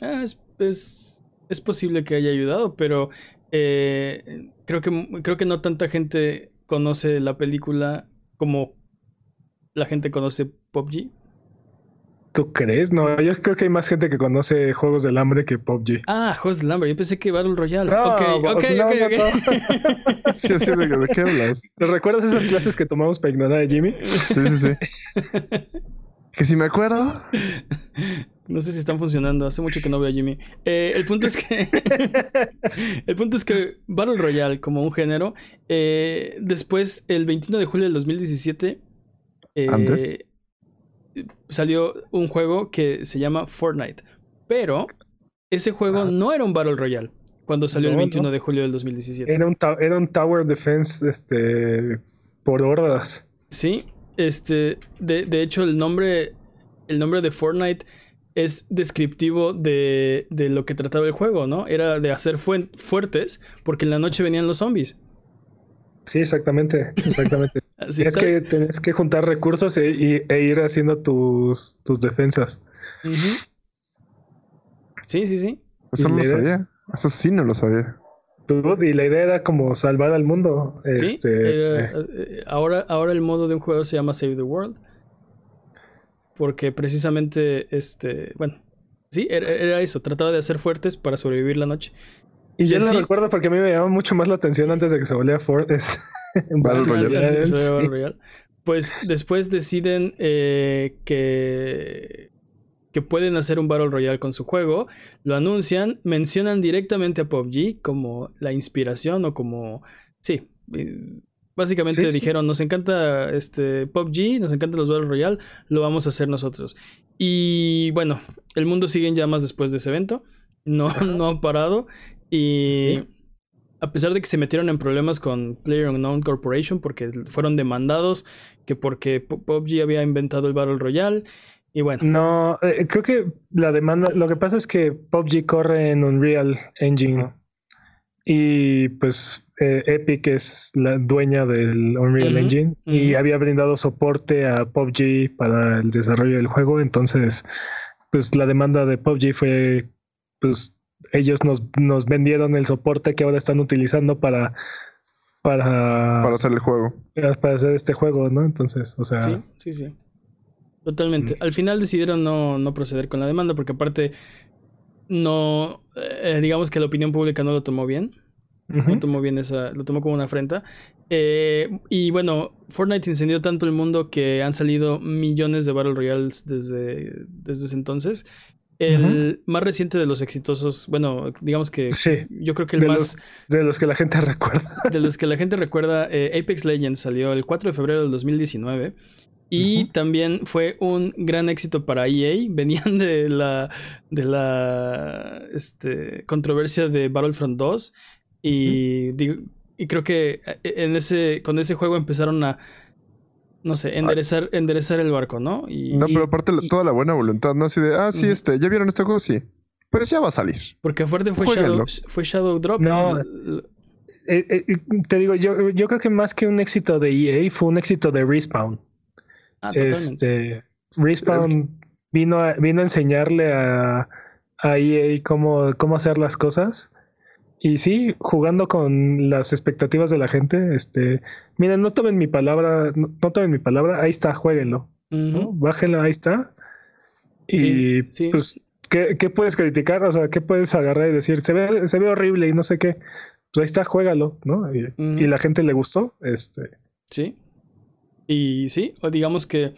ah, es, es, es posible que haya ayudado, pero eh, creo, que, creo que no tanta gente conoce la película como la gente conoce PUBG. ¿Tú crees? No, yo creo que hay más gente que conoce juegos del hambre que PUBG. Ah, Juegos del Hambre. Yo pensé que Battle Royale. No, ok, no, ok, no, ok, no, ok. Sí, así de, ¿de qué hablas? ¿Te recuerdas esas clases que tomamos para ignorar a Jimmy? Sí, sí, sí. Que si me acuerdo. No sé si están funcionando. Hace mucho que no veo a Jimmy. Eh, el punto es que. el punto es que Battle Royale, como un género, eh, después, el 21 de julio del 2017. eh, ¿Antes? Salió un juego que se llama Fortnite. Pero ese juego Ah. no era un Battle Royale cuando salió el No, 21 no. de julio del 2017. Era un, era un Tower Defense este, por hordas. Sí, este, de, de hecho el nombre, el nombre de Fortnite es descriptivo de, de lo que trataba el juego, ¿no? Era de hacer fuertes porque en la noche venían los zombies. Sí, exactamente. Exactamente. Así Tienes que, tienes que juntar recursos e, y- e ir haciendo tus, tus defensas. Sí, sí, sí. Eso no lo sabía. Eso sí no lo sabía. Y la idea era como salvar al mundo. Sí, Este, era- eh, ahora, ahora el modo de un juego se llama Save the World. Porque precisamente, este, bueno, sí, era, era eso, trataba de hacer fuertes para sobrevivir la noche. y yo sí. recuerdo porque a mí me llamaba mucho más la atención antes de que se volviera Ford. es- Battle Royale. Sí. Pues después deciden eh, que, que pueden hacer un Battle Royale con su juego, lo anuncian, mencionan directamente a PUBG como la inspiración o como... Sí, básicamente Sí, sí. dijeron, nos encanta este PUBG, nos encantan los Battle Royale, lo vamos a hacer nosotros. Y bueno, el mundo sigue en llamas después de ese evento, no, no ha parado y... Sí. A pesar de que se metieron en problemas con PlayerUnknown Corporation porque fueron demandados, que porque Pu- PUBG había inventado el Battle Royale. Y bueno, No, eh, creo que la demanda, lo que pasa es que PUBG corre en Unreal Engine y pues eh, Epic es la dueña del Unreal Engine y había brindado soporte a PUBG para el desarrollo del juego, entonces pues la demanda de PUBG fue pues ellos nos, nos vendieron el soporte que ahora están utilizando para para, Para hacer el juego. para hacer este juego, ¿no? Entonces, o sea, sí, sí, sí. Totalmente. Al final decidieron no, no proceder con la demanda porque aparte no, eh, digamos que la opinión pública no lo tomó bien. No tomó bien esa, lo tomó como una afrenta. Eh, y bueno, Fortnite incendió tanto el mundo que han salido millones de Battle Royales desde, desde ese entonces. El más reciente de los exitosos, bueno, digamos que Sí, yo creo que el de más de los que la gente recuerda. de los que la gente recuerda, eh, Apex Legends salió el 4 de febrero del 2019. Y Ujú. también fue un gran éxito para EA. Venían de la, de la este, controversia de Battlefront 2. Y, digo- y creo que eh, en ese, con ese juego empezaron a, no sé, enderezar, enderezar el barco, ¿no? Y, No, pero aparte y- toda la buena voluntad, ¿no? Así de, ah, sí, este, ¿ya vieron este juego? Sí. Pues ya va a salir. porque fuerte fue. Shadow, fue Shadow Drop. No. Eh, eh, te digo, yo, yo creo que más que un éxito de EA fue un éxito de Respawn. Ah, totalmente. Este, Respawn vino, a, vino a enseñarle a, a EA cómo, cómo hacer las cosas. Y sí, jugando con las expectativas de la gente, este, miren, no tomen mi palabra, no, no tomen mi palabra, ahí está, jueguenlo, ¿no? Ujú. Bájenlo, ahí está. Y Sí, sí. pues, ¿qué, qué puedes criticar? O sea, ¿qué puedes agarrar y decir? Se ve, se ve horrible y no sé qué. pues ahí está, juégalo, ¿no? Y, y la gente le gustó. Este, Sí. Y sí, o digamos que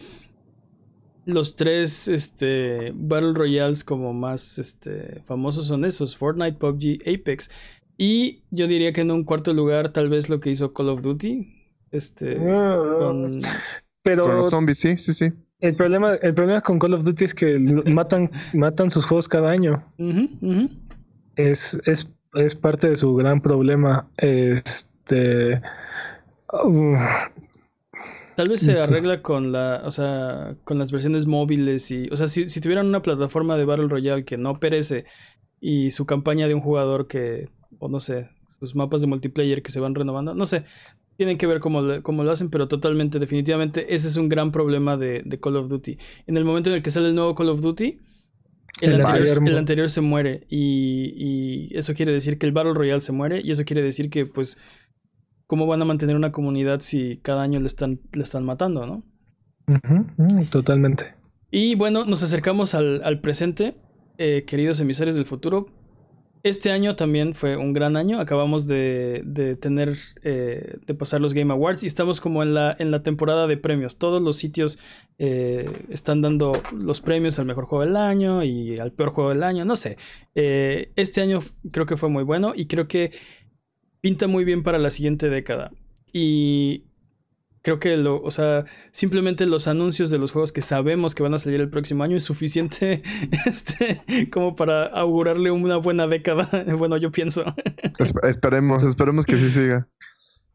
los tres este, Battle Royales como más este, famosos son esos, Fortnite, PUBG, Apex. Y yo diría que en un cuarto lugar tal vez lo que hizo Call of Duty. Este, con... pero Con los zombies, sí, sí, sí. el problema, el problema con Call of Duty es que matan, matan sus juegos cada año. Es, es, es parte de su gran problema. Este. Tal vez se arregla con la, o sea, con las versiones móviles y, o sea, si, si tuvieran una plataforma de Battle Royale que no perece y su campaña de un jugador que, o no sé, sus mapas de multiplayer que se van renovando, no sé, tienen que ver cómo, lo- cómo lo hacen, pero totalmente, definitivamente, ese es un gran problema de, de Call of Duty. En el momento en el que sale el nuevo Call of Duty, el, El anterior, el anterior se muere y, y eso quiere decir que el Battle Royale se muere y eso quiere decir que, pues, ¿cómo van a mantener una comunidad si cada año le están, le están matando, no? ujú, totalmente. Y bueno, nos acercamos al, al presente, eh, queridos emisarios del futuro. Este año también fue un gran año. Acabamos de, de tener, eh, de pasar los Game Awards y estamos como en la, en la temporada de premios. Todos los sitios eh, están dando los premios al mejor juego del año y al peor juego del año. No sé. Eh, este año creo que fue muy bueno y creo que pinta muy bien para la siguiente década. Y creo que lo, o sea, simplemente los anuncios de los juegos que sabemos que van a salir el próximo año es suficiente este, como para augurarle una buena década. Bueno, yo pienso. Esp- esperemos, esperemos que sí siga.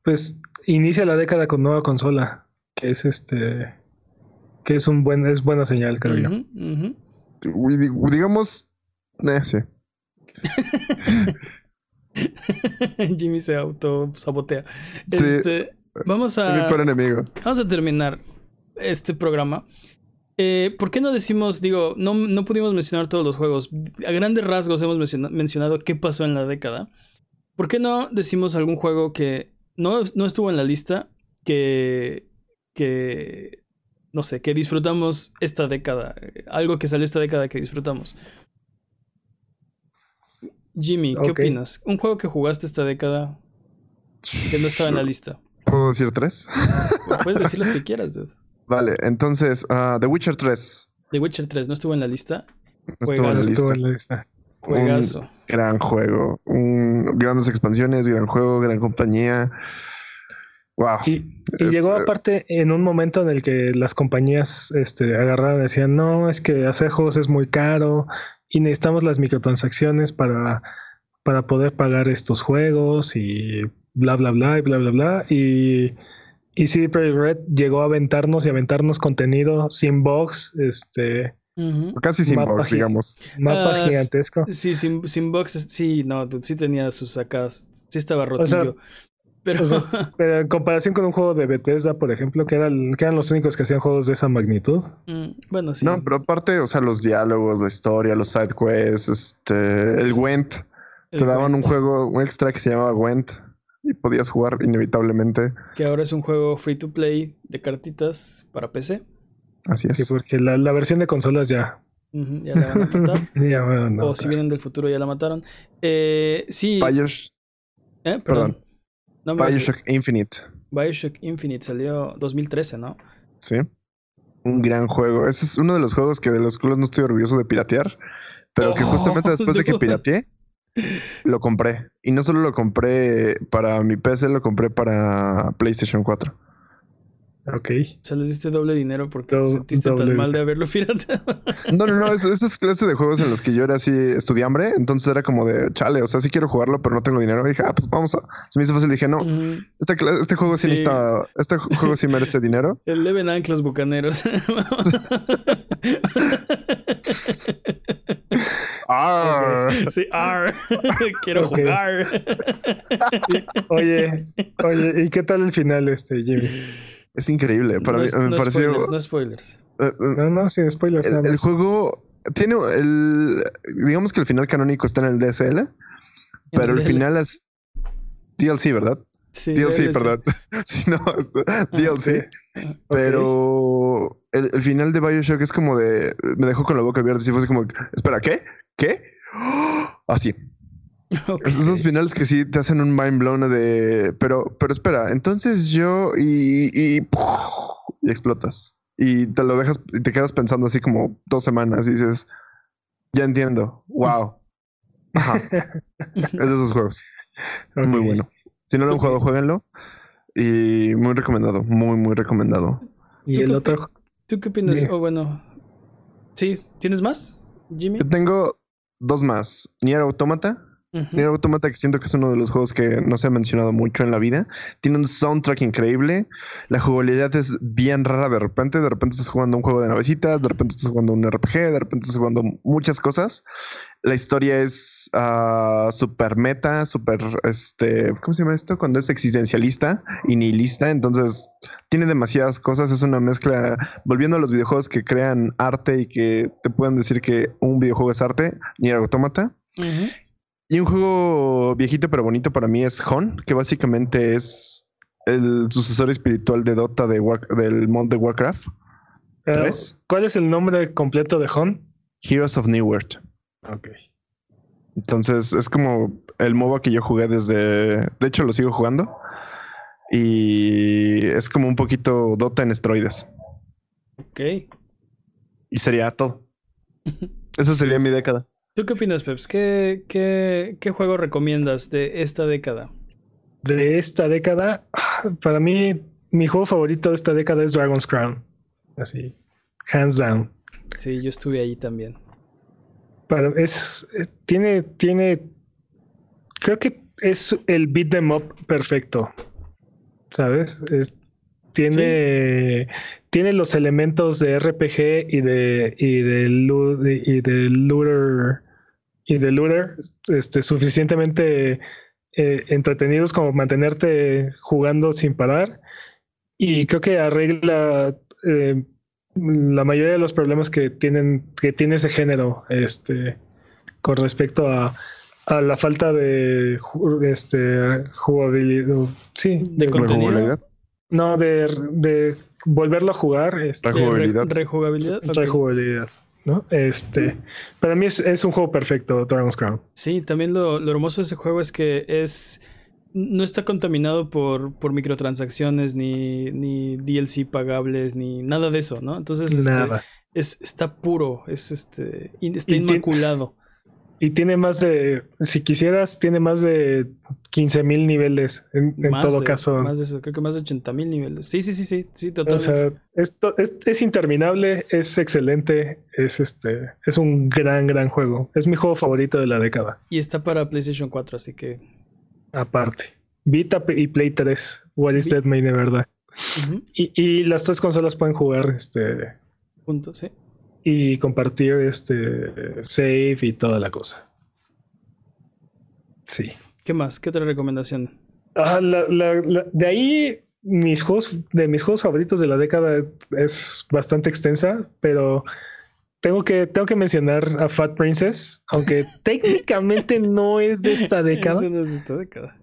Pues inicia la década con nueva consola, que es este. Que es un buen, es buena señal, creo yo. Digamos, eh, sí. Jimmy se auto sabotea. Sí. Este, vamos mi a enemigo. vamos a terminar este programa. Eh, ¿Por qué no decimos, digo, no, no pudimos mencionar todos los juegos? A grandes rasgos hemos menciona- mencionado qué pasó en la década. ¿Por qué no decimos algún juego que no, no estuvo en la lista, que, que, no sé, que disfrutamos esta década? Algo que salió esta década que disfrutamos. Jimmy, ¿qué opinas? Un juego que jugaste esta década que no estaba en la lista. ¿Puedo decir tres? Puedes decir los que quieras, dude. Vale, entonces, ah, The Witcher 3. The Witcher 3 no estuvo en la lista. No estuvo en la Juegazo. lista. Estuvo en la lista. Juegazo. Gran juego. Un- grandes expansiones, gran juego, gran compañía. Wow. Y, y Es, llegó eh, aparte en un momento en el que las compañías este, agarraron y decían, no, es que hacer juegos es muy caro y necesitamos las microtransacciones para, para poder pagar estos juegos y bla, bla, bla, y bla, bla, bla. Y, y CD Projekt Red llegó a aventarnos y aventarnos contenido sin box, este. Casi sin mapa box, digamos. mapa Ah, gigantesco. Sí, sin, sin boxes, sí, no, sí tenía sus sacas, sí estaba rotillo. sea, pero en comparación con un juego de Bethesda, por ejemplo, que, eran, que eran los únicos que hacían juegos de esa magnitud. mm, bueno, sí. No, pero aparte, o sea, los diálogos, la historia, los side quests, este, el Sí. Gwent. el Te daban Gwent, un juego, un extra que se llamaba Gwent y podías jugar inevitablemente. Que ahora es un juego free to play de cartitas para PC. Así Sí, es. porque la, la versión de consolas ya. Ya la van a matar. ya bueno, no, o si vienen del futuro ya la mataron. Eh, sí. Bioshock, ¿eh? Perdón. perdón. No me Bioshock Infinite. Bioshock Infinite salió 2013, ¿no? Sí. Un gran juego. Ese es uno de los juegos que de los cuales no estoy orgulloso de piratear. Pero que Oh, justamente después de que pirateé, lo compré. Y no solo lo compré para mi PC, lo compré para PlayStation 4. Ok. O sea, les diste doble dinero porque te Do- sentiste tan mal de haberlo pirateado. No, no, no, es- esas clases de juegos en los que yo era así estudiambre, entonces era como de chale, o sea, sí quiero jugarlo, pero no tengo dinero. Y dije, ah, pues vamos a. Se me hizo fácil, dije, no, este, este juego sí, Sí. necesita, este juego sí merece dinero. El Leven Anclas Bucaneros. Ah, sí, ar. Quiero jugar. Oye, oye, ¿y qué tal el final, este, Jimmy? Es increíble. Para no, mí me no pareció. spoilers, no spoilers. eh, eh, No, no, sin spoilers. el, el juego tiene el. Digamos que el final canónico está en el DSL, pero el final es DLC, ¿verdad? Sí, DLC, DLC. perdón. Si no, es DLC. Ok. Pero el, el final de Bioshock es como de. Me dejó con la boca abierta. Así fue así como, espera, ¿qué? ¿Qué? ¡Oh! Así. Esos finales que sí te hacen un mind blown de. Pero, pero espera, entonces yo y, y, y explotas. Y te lo dejas y te quedas pensando así como dos semanas y dices, ya entiendo. Wow. Ajá. es de esos juegos. Muy bueno. Si no lo han jugado, jueguenlo. Y muy recomendado, muy, muy recomendado. Y ¿Tú el otro, ¿Tú qué opinas? Bien. Oh, bueno. Sí, ¿tienes más, Jimmy? Yo tengo dos más. Nier Automata. Nier Automata que siento que es uno de los juegos que no se ha mencionado mucho en la vida. Tiene un soundtrack increíble. La jugabilidad es bien rara de repente. De repente estás jugando un juego de navecitas, de repente estás jugando un RPG, de repente estás jugando muchas cosas. La historia es ah, súper meta, súper, este, ¿cómo se llama esto? Cuando es existencialista y nihilista. Entonces tiene demasiadas cosas. Es una mezcla, volviendo a los videojuegos que crean arte y que te puedan decir que un videojuego es arte, Nier Automata. Ujú. Y un juego viejito pero bonito para mí es Hon, que básicamente es el sucesor espiritual de Dota de War- del mod de Warcraft. ¿cuál es el nombre completo de Hon? Heroes of New World. Ok. Entonces es como el MOBA que yo jugué desde, de hecho lo sigo jugando y es como un poquito Dota en esteroides Ok. y sería todo. Esa sería mi década. ¿Tú qué opinas, Peps? ¿Qué, qué, qué juego recomiendas de esta década? De esta década, para mí, mi juego favorito de esta década es Dragon's Crown. Así, hands down. Sí, yo estuve ahí también. Para, es, eh, tiene, tiene, creo que es el beat them up perfecto. ¿Sabes? Es- tiene, tiene los elementos de RPG y de, y de, y de looter, y de looter, este, suficientemente eh, entretenidos como mantenerte jugando sin parar. Y creo que arregla eh, la mayoría de los problemas que tienen, que tiene ese género, este, con respecto a, a la falta de este, jugabilidad. Sí, De de- contenido. Rejugabilidad. no, de, de volverlo a jugar. Este, ¿De re- Rejugabilidad. rejugabilidad? Ok. rejugabilidad, ¿no? Este, para mí es, es un juego perfecto, Dragon's Crown. Sí, también lo, lo hermoso de ese juego es que es no está contaminado por, por microtransacciones ni, ni DLC pagables ni nada de eso, ¿no? Entonces este, Nada. es, está puro, es este está inmaculado. Y tiene más de, si quisieras, tiene más de 15 mil niveles en, todo de- caso. Más de eso, creo que más de 80 mil niveles. Sí, sí, sí, sí, sí, O totalmente. sea, esto es, es interminable, es excelente, es este, es un gran, gran juego. Es mi juego favorito de la década, y está para PlayStation 4, así que. aparte. Vita y Play 3, What is Dead May Die. ujú, Y, y las tres consolas pueden jugar este punto, sí. Y compartir este save y toda la cosa. Sí. ¿Qué más? ¿Qué otra recomendación? Ah, la- la- la- de ahí mis juegos, de mis juegos favoritos de la década es bastante extensa, pero tengo que, tengo que mencionar a Fat Princess, aunque técnicamente no es de esta década. Ese no es de esta década.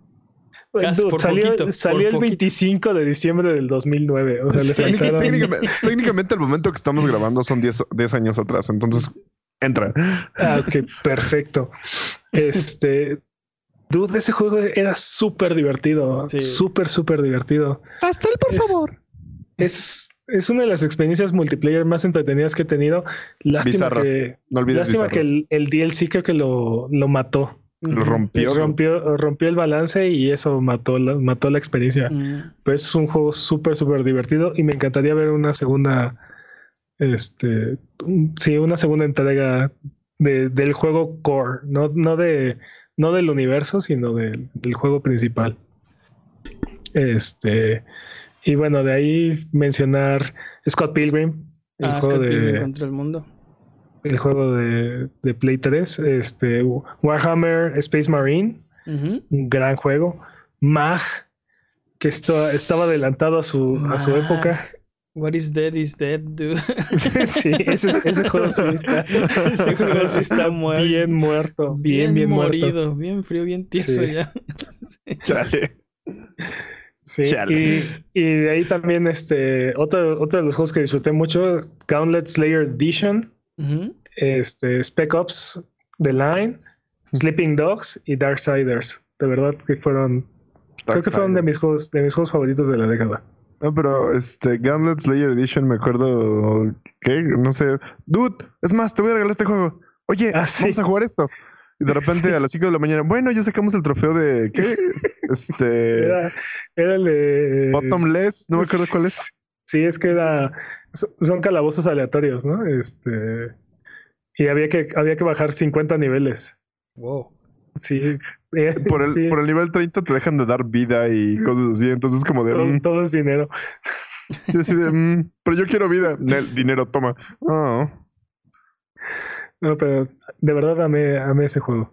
Dude, Casi, por salió poquito, salió por el poquito. 25 de diciembre del 2009. O sea, le Sí. faltaron- Técnicamente, técnicamente el momento que estamos grabando son 10 10 años atrás, entonces entra. Ah, ok, perfecto. Este. Dude, ese juego era súper divertido. Sí. Súper, súper divertido. Pastel, por Es- favor. Es, es una de las experiencias multiplayer más entretenidas que he tenido. Lástima Bizarras. que, No olvides lástima que bizarros. el, el DLC creo que lo, lo mató. Lo rompió. Rompió, rompió el balance y eso mató la, mató la experiencia. Mm, Pero es un juego súper, súper divertido y me encantaría ver una segunda, este, sí, una segunda entrega de- del juego core, no, no de, no del universo, sino del, del juego principal. Este, y bueno, de ahí mencionar Scott Pilgrim, el Ah, juego Scott Pilgrim de, contra el mundo. El juego de, de Play 3, este, Warhammer Space Marine, un gran juego. Mag, que esto- estaba adelantado a su, a su época. What is dead is dead, dude. sí, ese, ese juego sí está, Ese juego sí está muerto. bien muerto, bien, bien, muerto. morido, bien frío, bien tieso Sí. ya. Chale. Sí, Chale. y, y de ahí también este otro, otro de los juegos que disfruté mucho, Gauntlet Slayer Edition, Este, Spec Ops The Line, Sleeping Dogs y Darksiders. De verdad que fueron. Creo que fueron de mis juegos, de mis juegos favoritos de la década. No, pero este Gauntlet Slayer Edition me acuerdo que no sé, dude, es más, te voy a regalar este juego. Oye, Ah, sí. vamos a jugar esto. Y de repente a las 5 de la mañana, bueno, ya sacamos el trofeo de ¿qué? Este Era, era el de. Bottomless, no me acuerdo cuál es. Sí, es que era. so- Son calabozos aleatorios, ¿no? Este. Y había que, había que bajar 50 niveles. Wow. Sí. eh, Por el, sí, por el nivel 30 te dejan de dar vida y cosas así. Entonces, como de, todo, mm, todo es dinero. sí, así de, mm, pero yo quiero vida. Nel, dinero, toma. Oh. No, pero de verdad amé, amé ese juego.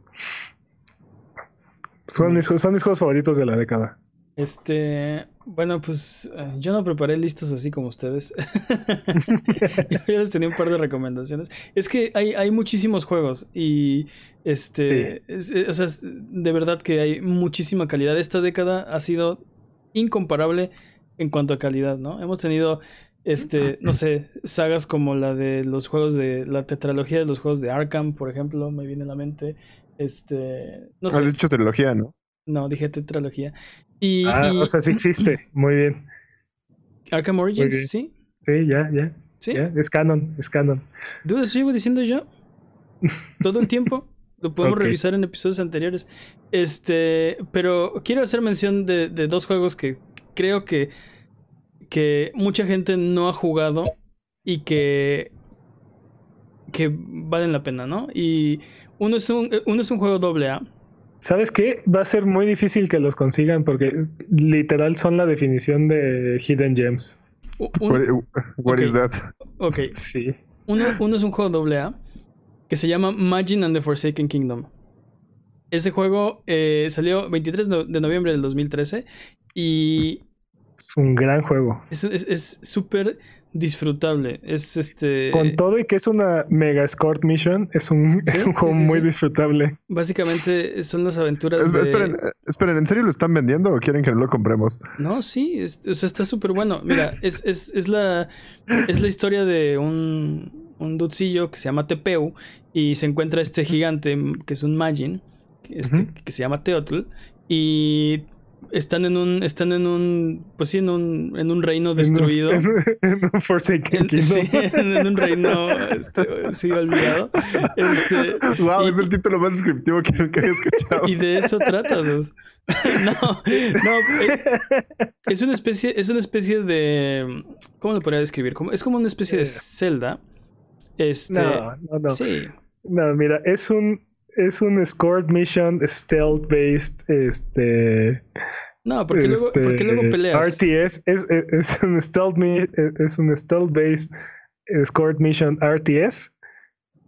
Son mis, son mis juegos favoritos de la década. Este, bueno, pues eh, yo no preparé listas así como ustedes. yo les tenía un par de recomendaciones. Es que hay, hay muchísimos juegos y este, es- eh, o sea, es- de verdad que hay muchísima calidad. Esta década ha sido incomparable en cuanto a calidad, ¿no? Hemos tenido, este, no sé, sagas como la de los juegos de la tetralogía de los juegos de Arkham, por ejemplo, me viene a la mente. Este, no sé, Has dicho trilogía, ¿no? no, dije tetralogía. Y, Ah, y- o sea, sí existe. Muy bien. Arkham Origins, bien. sí. Sí, ya, ya. Sí. ya. Es canon, es canon. Dude, eso llevo diciendo yo. Todo el tiempo. Lo podemos revisar en episodios anteriores. Este, pero quiero hacer mención de, de dos juegos que creo que, que mucha gente no ha jugado y que, que valen la pena, ¿no? Y uno es un, uno es un juego doble A. ¿Sabes qué? Va a ser muy difícil que los consigan porque literal son la definición de Hidden Gems. Un- What, what is Ok. that? ok, Sí. Uno, uno es un juego doble A que se llama Magin and the Forsaken Kingdom. Ese juego eh, salió 23 no- de noviembre del 2013 y Es un gran juego. es es- es súper disfrutable. Es este. Con todo y que es una mega escort mission, es un, es un juego sí, sí, muy sí. disfrutable. Básicamente son las aventuras Es- de. esperen, esperen, ¿en serio lo están vendiendo o quieren que no lo compremos? No, sí, es- o sea, está súper bueno. Mira, es, es, es, la, es la historia de un, un dudcillo que se llama Tepeu y se encuentra este gigante que es un Magin, que, este, que se llama Teotl, y están en un, están en un, pues sí, en un, en un reino destruido. En, un- en un Forsaken En, Kingdom. sí, en un reino este, sí, olvidado. Este, Wow, y- es el título más descriptivo que nunca había escuchado. y de eso trata, dude. No, no, eh, es una especie, es una especie de, ¿cómo lo podría describir? Como, es como una especie de Eh. Zelda. Este, No, no, no. sí, No, mira, es un es un escort mission stealth based este no, porque luego, este, porque luego peleas. RTS es, es, es un stealth es un stealth based escort mission RTS,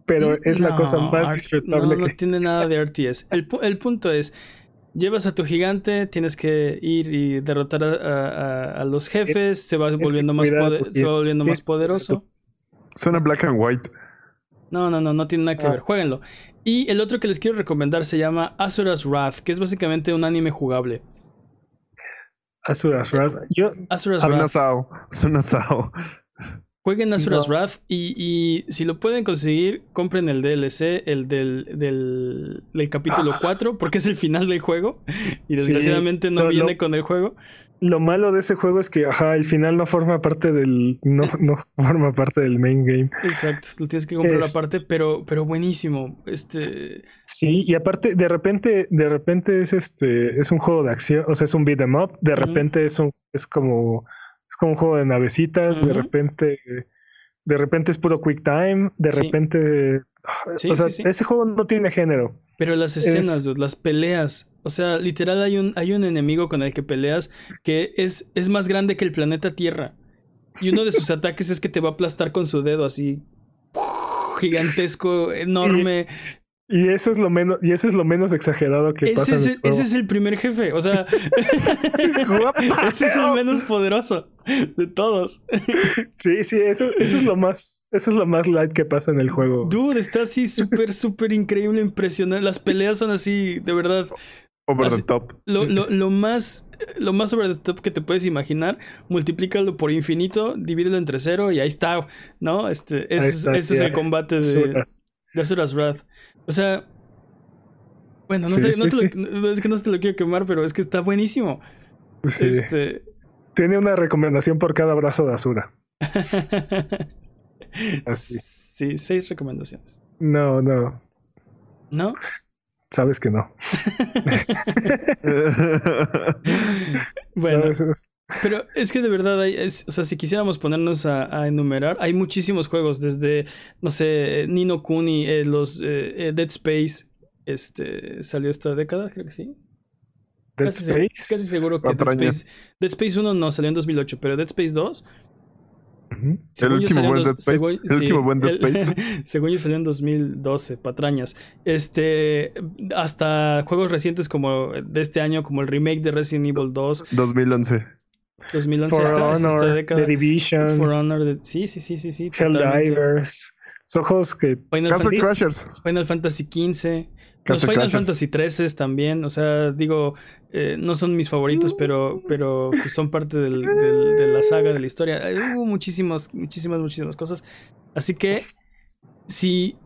pero es la cosa No, más disfrutable No, no que tiene nada de RTS. El, el punto es, llevas a tu gigante, tienes que ir y derrotar a, a- a- los jefes, se va volviendo más, cuidar a pode- tus se va volviendo más poderoso. Suena black and white. No, no, no, no tiene nada que Ah. ver. Jueguenlo. Y el otro que les quiero recomendar se llama Asura's Wrath, que es básicamente un anime jugable. Asuras Wrath. Yo Asura's Wrath. Jueguen Asura's No. Wrath y, y si lo pueden conseguir, compren el DLC, el del, del, del capítulo 4, porque es el final del juego. Y Sí, desgraciadamente no no, viene no. con el juego. Lo malo de ese juego es que ajá, el final no forma parte del no, no forma parte del main game. Exacto, lo tienes que comprar Es- aparte, pero, pero buenísimo. Este. Sí, y aparte, de repente, de repente es este, es un juego de acción, o sea, es un beat 'em up, de repente es un, es como, es como un juego de navecitas, de repente, de repente es puro quick time, de Sí. repente, Sí, o sea, sí, ese juego no tiene género. Pero las escenas, Es- dude, las peleas. O sea, literal hay un, hay un enemigo con el que peleas que es, es más grande que el planeta Tierra. Y uno de sus ataques es que te va a aplastar con su dedo así. Gigantesco, enorme. Y eso es lo menos, y eso es lo menos exagerado que Ese pasa es, el, ese es el primer jefe. O sea, ese es el menos poderoso de todos. Sí, sí, eso, eso es lo más, eso es lo más light que pasa en el juego. Dude, está así súper, súper increíble, impresionante. Las peleas son así, de verdad. Over Así- the top. Lo, lo, lo más lo más over the top que te puedes imaginar, multiplícalo por infinito, divídelo entre cero y ahí está, ¿no? Este, ese, es- está, ese es el combate de. De Asura's Wrath. O sea, Bueno, no, Sí, te- sí, no te sí. lo- no, es que no te lo quiero quemar, pero es que está buenísimo. Sí. Este. Tiene una recomendación por cada brazo de Asura. Así. Sí, seis recomendaciones. No, no. ¿No? Sabes que no. Bueno, ¿Sabes? Pero es que de verdad, hay, es- o sea, si quisiéramos ponernos a, a enumerar, hay muchísimos juegos, desde, no sé, Nino Kuni, eh, los eh, eh, Dead Space, este, salió esta década, creo que sí. Dead Casi se- Space. Casi seguro que Dead. Space, Dead Space 1 no salió en 2008, pero Dead Space 2 Ujú. Según yo último buen Dead Space. según- El último buen Dead el- Space. según yo salió en 2012, patrañas. Este, hasta juegos recientes como de este año, como el remake de Resident Evil 2, 2011. 2011, For esta, es esta Honor, década. The Division, For Honor, de- sí, sí, sí, sí, sí. Helldivers. Son juegos que Final, Castle Fan- Crashers. Final Fantasy XV. Los Final Crashers. Fantasy 13 también, o sea, digo, eh, no son mis favoritos, pero, pero pues, son parte del- del- de la saga, de la historia. Eh, hubo muchísimas, muchísimas, muchísimas cosas. Así que, si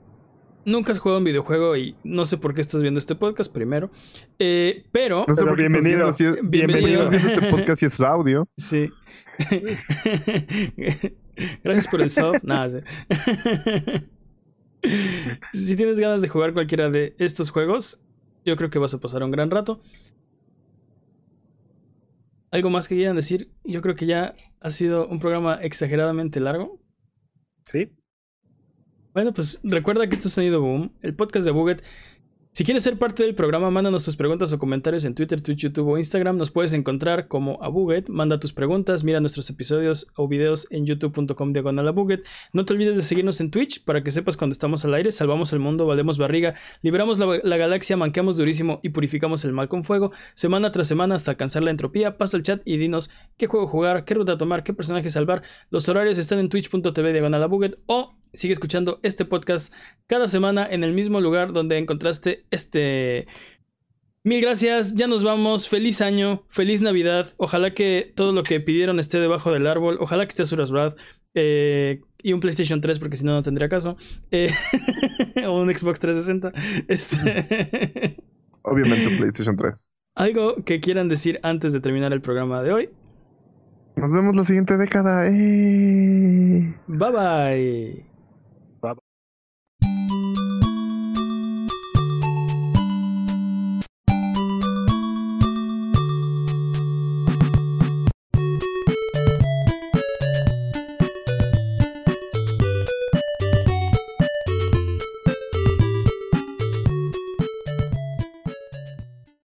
nunca has jugado un videojuego y no sé por qué estás viendo este podcast primero, eh, pero... No sé Pero por qué estás bienvenido. viendo, si es- Bienvenido. estás viendo este podcast y es audio. Sí. Gracias por el sub. Nada, sí. si tienes ganas de jugar cualquiera de estos juegos, yo creo que vas a pasar un gran rato. ¿Algo más que quieran decir? Yo creo que ya ha sido un programa exageradamente largo. sí. Bueno, pues recuerda que esto es Sonido Boom, el podcast de Buget. Si quieres ser parte del programa, mándanos tus preguntas o comentarios en Twitter, Twitch, YouTube o Instagram. Nos puedes encontrar como a Buget. Manda tus preguntas, mira nuestros episodios o videos en youtube.com diagonal. No te olvides de seguirnos en Twitch para que sepas cuando estamos al aire. Salvamos el mundo, valemos barriga, liberamos la, la galaxia, manqueamos durísimo y purificamos el mal con fuego. Semana tras semana hasta alcanzar la entropía. Pasa el chat y dinos qué juego jugar, qué ruta tomar, qué personaje salvar. Los horarios están en twitch.tv diagonal o sigue escuchando este podcast cada semana en el mismo lugar donde encontraste este. Mil gracias, ya nos vamos. Feliz año, feliz Navidad. Ojalá que todo lo que pidieron esté debajo del árbol. Ojalá que esté Asuras Wrath. eh, y un PlayStation 3, porque si no, no tendría caso. Eh, o un Xbox 360. Este. Obviamente PlayStation 3. Algo que quieran decir antes de terminar el programa de hoy. Nos vemos la siguiente década. ¡Eh! Bye bye.